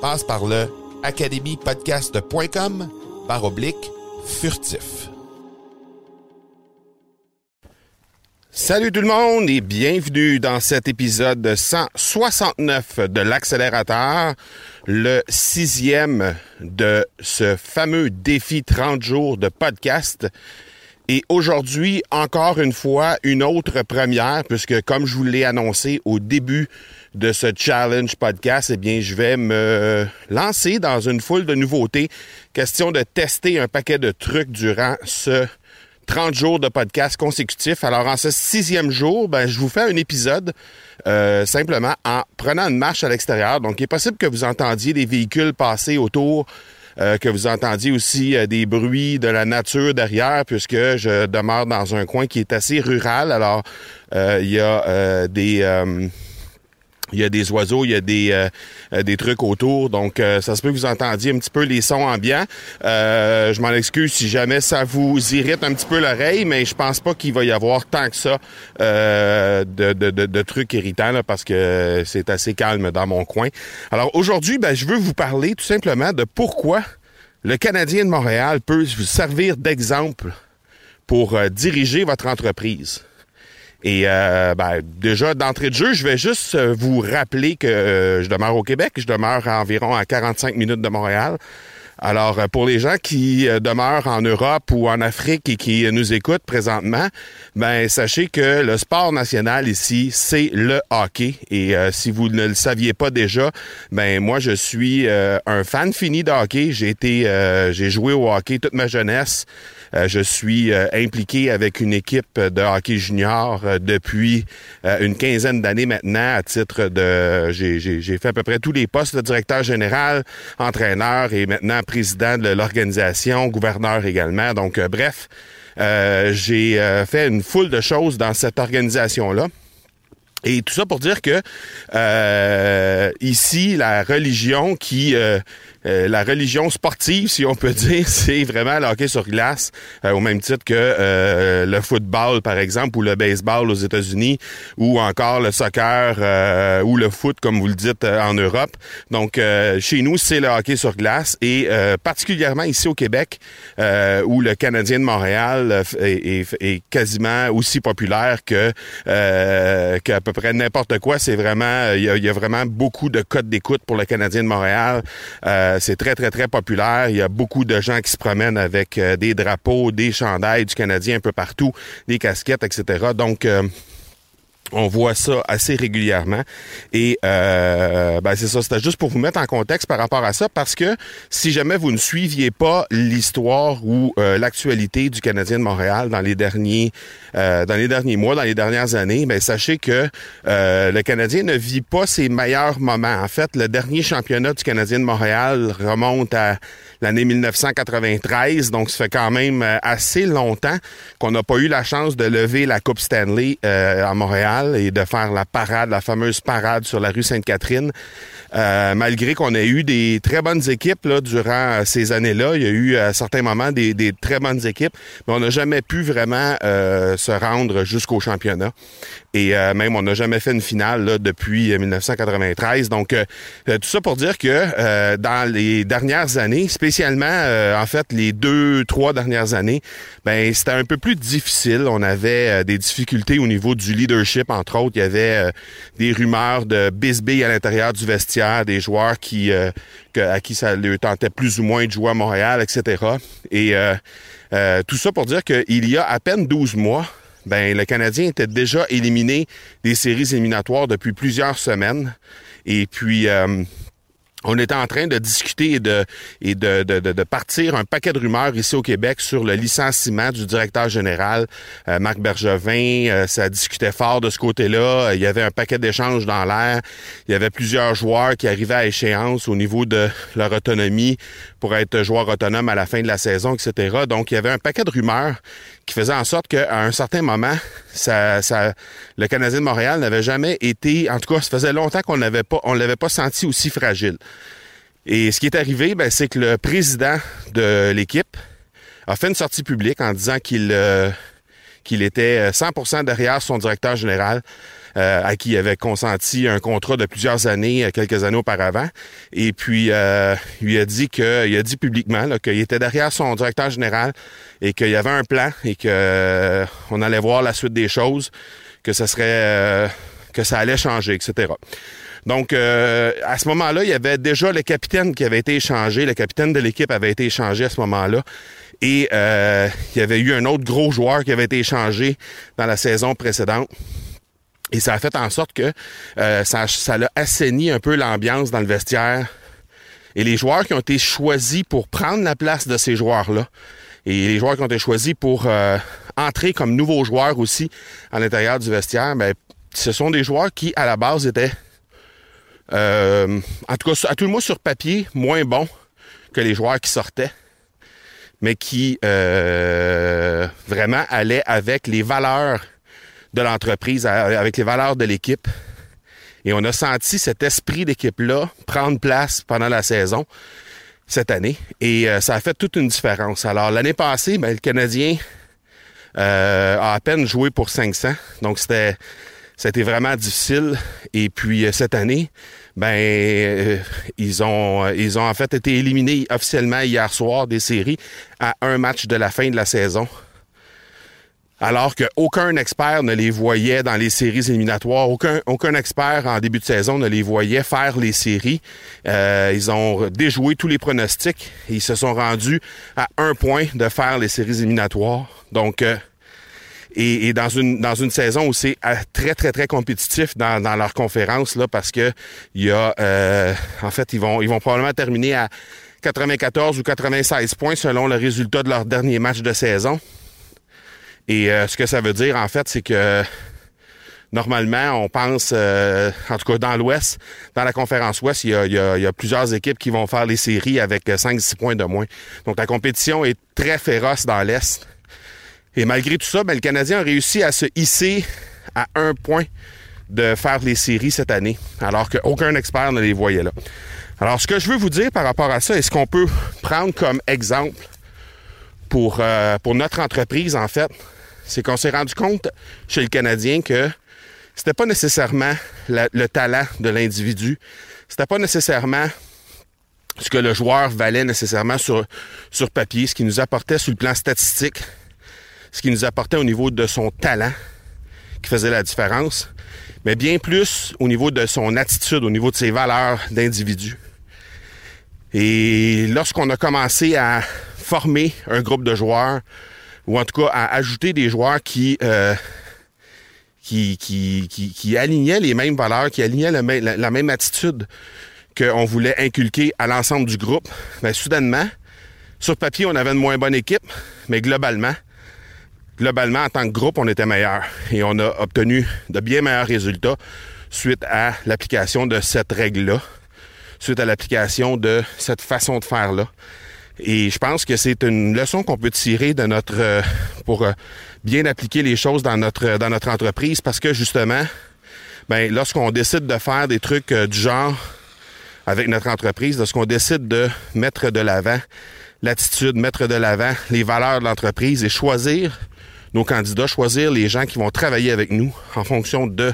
Passe par le academypodcast.com par oblique furtif. Salut tout le monde et bienvenue dans cet épisode 169 de l'accélérateur, le sixième de ce fameux défi 30 jours de podcast. Et aujourd'hui, encore une fois, une autre première, puisque comme je vous l'ai annoncé au début de ce challenge podcast, eh bien, je vais me lancer dans une foule de nouveautés. Question de tester un paquet de trucs durant ce 30 jours de podcast consécutifs. Alors, en ce sixième jour, ben, je vous fais un épisode euh, simplement en prenant une marche à l'extérieur. Donc, il est possible que vous entendiez des véhicules passer autour, euh, que vous entendiez aussi euh, des bruits de la nature derrière, puisque je demeure dans un coin qui est assez rural. Alors, il y a des il y a des oiseaux, il y a des, euh, euh, des trucs autour, donc euh, ça se peut que vous entendiez un petit peu les sons ambiants. je m'en excuse si jamais ça vous irrite un petit peu l'oreille, mais je pense pas qu'il va y avoir tant que ça de, de, de, trucs irritants parce que c'est assez calme dans mon coin. Alors aujourd'hui, ben, je veux vous parler tout simplement de pourquoi le Canadien de Montréal peut vous servir d'exemple pour diriger votre entreprise. Et euh, ben, déjà, d'entrée de jeu, je vais juste euh, vous rappeler que euh, je demeure au Québec. Je demeure à environ à 45 minutes de Montréal. Alors, pour les gens qui demeurent en Europe ou en Afrique et qui nous écoutent présentement, ben sachez que le sport national ici, c'est le hockey. Et si vous ne le saviez pas déjà, ben moi, je suis un fan fini de hockey. J'ai été, j'ai joué au hockey toute ma jeunesse. Euh, je suis euh, impliqué avec une équipe de hockey junior euh, depuis une quinzaine d'années maintenant à titre de... J'ai fait à peu près tous les postes de directeur général, entraîneur et maintenant président de l'organisation, gouverneur également. Donc, bref, j'ai fait une foule de choses dans cette organisation-là. Et tout ça pour dire que ici, la religion qui euh, la religion sportive, si on peut dire, c'est vraiment le hockey sur glace, euh, au même titre que euh, le football, par exemple, ou le baseball aux États-Unis, ou encore le soccer ou le foot, comme vous le dites, en Europe. Donc, chez nous, c'est le hockey sur glace, et particulièrement ici au Québec, où le Canadien de Montréal est, quasiment aussi populaire que qu'à peu près n'importe quoi. C'est vraiment, il y, a, vraiment beaucoup de codes d'écoute pour le Canadien de Montréal. Euh, c'est très, très, très populaire. Il y a beaucoup de gens qui se promènent avec euh, des drapeaux, des chandails du Canadien un peu partout, des casquettes, etc. Donc, euh, on voit ça assez régulièrement. Et euh, ben c'est ça, c'était juste pour vous mettre en contexte par rapport à ça, parce que si jamais vous ne suiviez pas l'histoire ou euh, l'actualité du Canadien de Montréal dans les derniers euh, dans les derniers mois, dans les dernières années, ben sachez que le Canadien ne vit pas ses meilleurs moments. En fait, le dernier championnat du Canadien de Montréal remonte à l'année 1993, donc ça fait quand même assez longtemps qu'on n'a pas eu la chance de lever la Coupe Stanley à Montréal et de faire la parade, la fameuse parade sur la rue Sainte-Catherine. Euh, malgré qu'on ait eu des très bonnes équipes là, durant ces années-là, il y a eu à certains moments des, très bonnes équipes, mais on n'a jamais pu vraiment euh, se rendre jusqu'au championnat. Et euh, même, on n'a jamais fait une finale là, depuis 1993. Donc, euh, tout ça pour dire que dans les dernières années, en fait, les deux, trois dernières années, ben c'était un peu plus difficile. On avait des difficultés au niveau du leadership, entre autres. Il y avait des rumeurs de bisbee à l'intérieur du vestiaire, des joueurs qui à qui ça lui tentait plus ou moins de jouer à Montréal, etc. Et tout ça pour dire qu'il y a à peine 12 mois, ben le Canadien était déjà éliminé des séries éliminatoires depuis plusieurs semaines. Et puis, euh, on était en train de discuter et de, partir un paquet de rumeurs ici au Québec sur le licenciement du directeur général, euh, Marc Bergevin. Euh, ça discutait fort de ce côté-là. Il y avait un paquet d'échanges dans l'air. Il y avait plusieurs joueurs qui arrivaient à échéance au niveau de leur autonomie pour être joueurs autonomes à la fin de la saison, etc. Donc, il y avait un paquet de rumeurs qui faisaient en sorte qu'à un certain moment, ça, le Canadien de Montréal n'avait jamais été, en tout cas, ça faisait longtemps qu'on n'avait pas, on l'avait pas senti aussi fragile. Et ce qui est arrivé, ben, c'est que le président de l'équipe a fait une sortie publique en disant qu'il euh, qu'il était 100% derrière son directeur général, euh, à qui il avait consenti un contrat de plusieurs années, euh, quelques années auparavant. Et puis, il lui a dit que, il a dit publiquement qu'il était derrière son directeur général et qu'il y avait un plan et que on allait voir la suite des choses, que ça serait, que ça allait changer, etc. Donc, euh, à ce moment-là, il y avait déjà le capitaine qui avait été échangé. Le capitaine de l'équipe avait été échangé à ce moment-là. Et euh, il y avait eu un autre gros joueur qui avait été échangé dans la saison précédente. Et ça a fait en sorte que euh, ça, ça a assaini un peu l'ambiance dans le vestiaire. Et les joueurs qui ont été choisis pour prendre la place de ces joueurs-là, et les joueurs qui ont été choisis pour entrer comme nouveaux joueurs aussi à l'intérieur du vestiaire, ben, ce sont des joueurs qui, à la base, étaient euh, en tout cas, à tout le moins sur papier, moins bon que les joueurs qui sortaient, mais qui euh, vraiment allaient avec les valeurs de l'entreprise, avec les valeurs de l'équipe. Et on a senti cet esprit d'équipe-là prendre place pendant la saison cette année. Et euh, ça a fait toute une différence. Alors, l'année passée, ben, le Canadien a à peine joué pour 500. Donc, c'était, c'était vraiment difficile. Et puis, cette année, ben euh, ils ont euh, ils ont en fait été éliminés officiellement hier soir des séries à un match de la fin de la saison. Alors qu'aucun expert ne les voyait dans les séries éliminatoires, aucun, aucun expert en début de saison ne les voyait faire les séries. Euh, ils ont déjoué tous les pronostics et ils se sont rendus à un point de faire les séries éliminatoires. Donc, et, dans une dans une saison où c'est euh, très très très compétitif dans, dans leur conférence là parce que il y a euh, en fait ils vont ils vont probablement terminer à 94 ou 96 points selon le résultat de leur dernier match de saison. Et euh, ce que ça veut dire en fait c'est que normalement, on pense, en tout cas dans l'Ouest, dans la conférence Ouest, il y, a, plusieurs équipes qui vont faire les séries avec 5-6 points de moins. Donc la compétition est très féroce dans l'Est. Et malgré tout ça, ben, le Canadien a réussi à se hisser à un point de faire les séries cette année, alors qu'aucun expert ne les voyait là. Alors, ce que je veux vous dire par rapport à ça, est ce qu'on peut prendre comme exemple pour, euh, pour notre entreprise, en fait, c'est qu'on s'est rendu compte chez le Canadien que c'était pas nécessairement le talent de l'individu, c'était pas nécessairement ce que le joueur valait nécessairement sur, sur papier, ce qui nous apportait sur le plan statistique, ce qui nous apportait au niveau de son talent qui faisait la différence, mais bien plus au niveau de son attitude, au niveau de ses valeurs d'individu. Et lorsqu'on a commencé à former un groupe de joueurs, ou en tout cas à ajouter des joueurs qui, euh, qui, qui, qui, alignaient les mêmes valeurs, qui alignaient la, même attitude qu'on voulait inculquer à l'ensemble du groupe, bien, soudainement, sur papier, on avait une moins bonne équipe, mais globalement, globalement, en tant que groupe, on était meilleur et on a obtenu de bien meilleurs résultats suite à l'application de cette règle-là, suite à l'application de cette façon de faire-là. Et je pense que c'est une leçon qu'on peut tirer de notre euh, pour euh, bien appliquer les choses dans notre dans notre entreprise parce que justement, ben lorsqu'on décide de faire des trucs euh, du genre avec notre entreprise, lorsqu'on décide de mettre de l'avant l'attitude, mettre de l'avant les valeurs de l'entreprise et choisir nos candidats, choisir les gens qui vont travailler avec nous en fonction de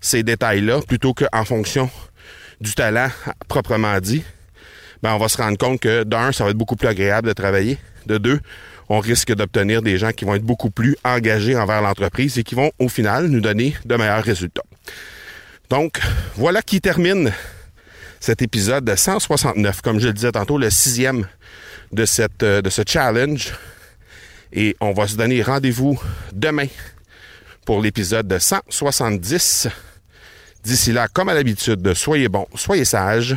ces détails-là, plutôt qu'en fonction du talent proprement dit, ben on va se rendre compte que d'un, ça va être beaucoup plus agréable de travailler. De deux, on risque d'obtenir des gens qui vont être beaucoup plus engagés envers l'entreprise et qui vont au final nous donner de meilleurs résultats. Donc, voilà qui termine cet épisode de 169, comme je le disais tantôt, le sixième de, cette, euh, de ce challenge. Et on va se donner rendez-vous demain pour l'épisode de 170. D'ici là, comme à l'habitude, soyez bons, soyez sages.